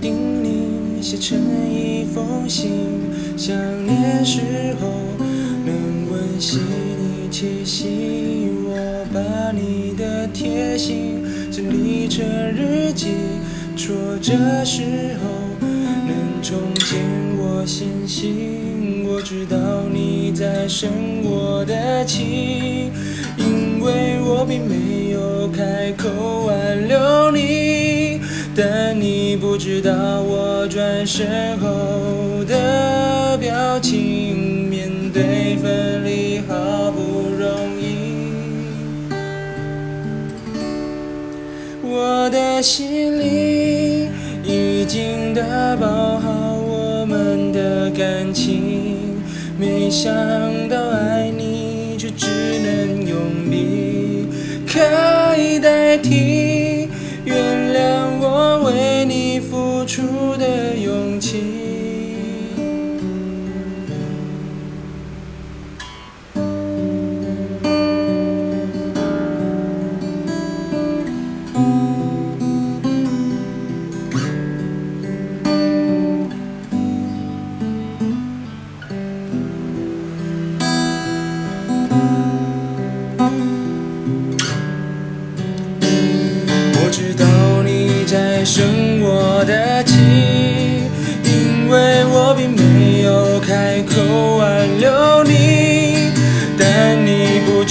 叮咛写成一封信，想念时候能温习你气息。我把你的贴心整理成日记，挫折时候能重建我信心。我知道你在生我的气，因为我并没有开口挽留，你不知道我转身后的表情。面对分离好不容易，我的心里已经打包好我们的感情，没想到爱你却只能用离开代替，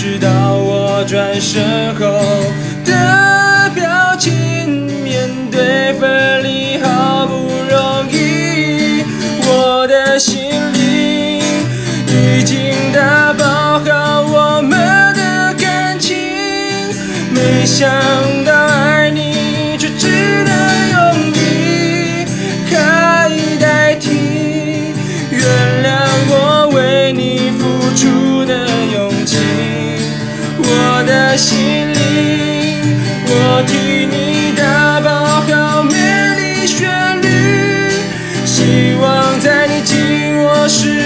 直到我转身后的表情。面对分离好不容易，我的心里已经打包好我们的感情，没想心里我替你打包好美丽旋律，希望在你紧握时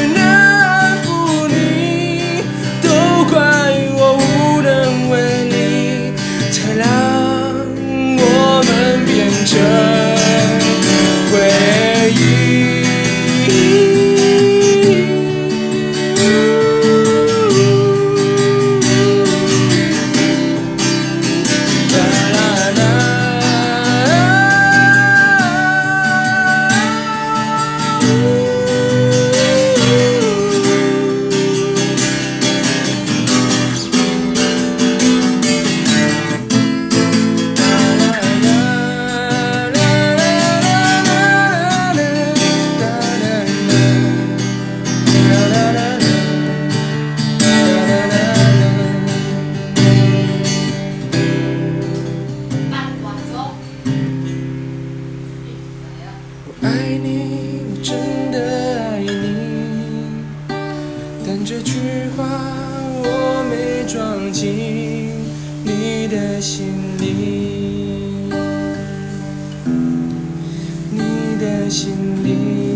你的心里，你的心里。